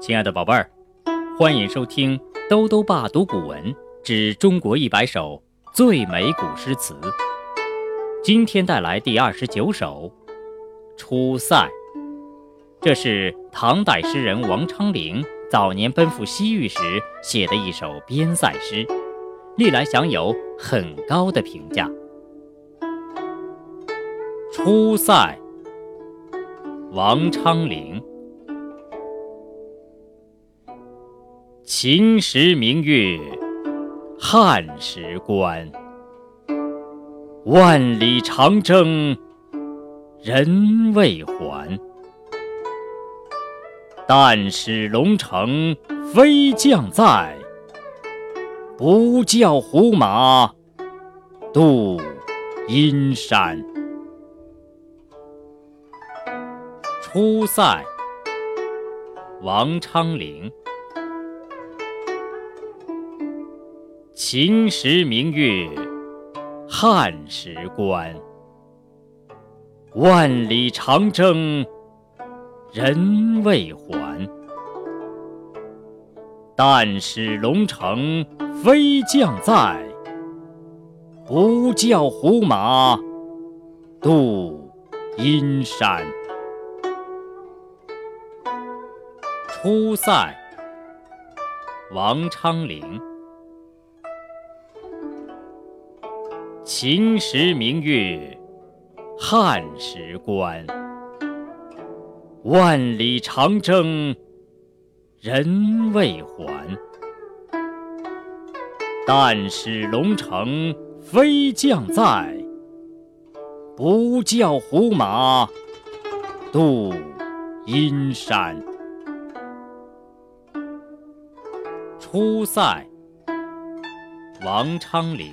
亲爱的宝贝儿，欢迎收听兜兜爸读古文之中国一百首最美古诗词。今天带来第二十九首《出塞》，这是唐代诗人王昌龄早年奔赴西域时写的一首边塞诗，历来享有很高的评价。《出塞》，王昌龄。秦时明月，汉时关。万里长征人未还。但使龙城飞将在，不教胡马度阴山。出塞，王昌龄。秦时明月，汉时关。万里长征人未还。但使龙城飞将在，不教胡马度阴山。出塞，王昌龄。秦时明月，汉时关。万里长征人未还。但使龙城飞将在，不教胡马度阴山。出塞，王昌龄。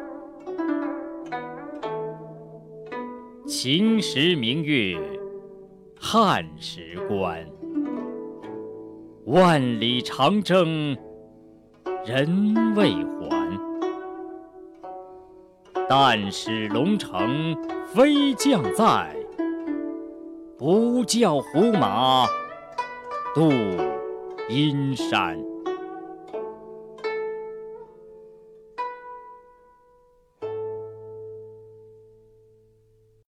秦时明月，汉时关。万里长征人未还。但使龙城飞将在，不教胡马度阴山。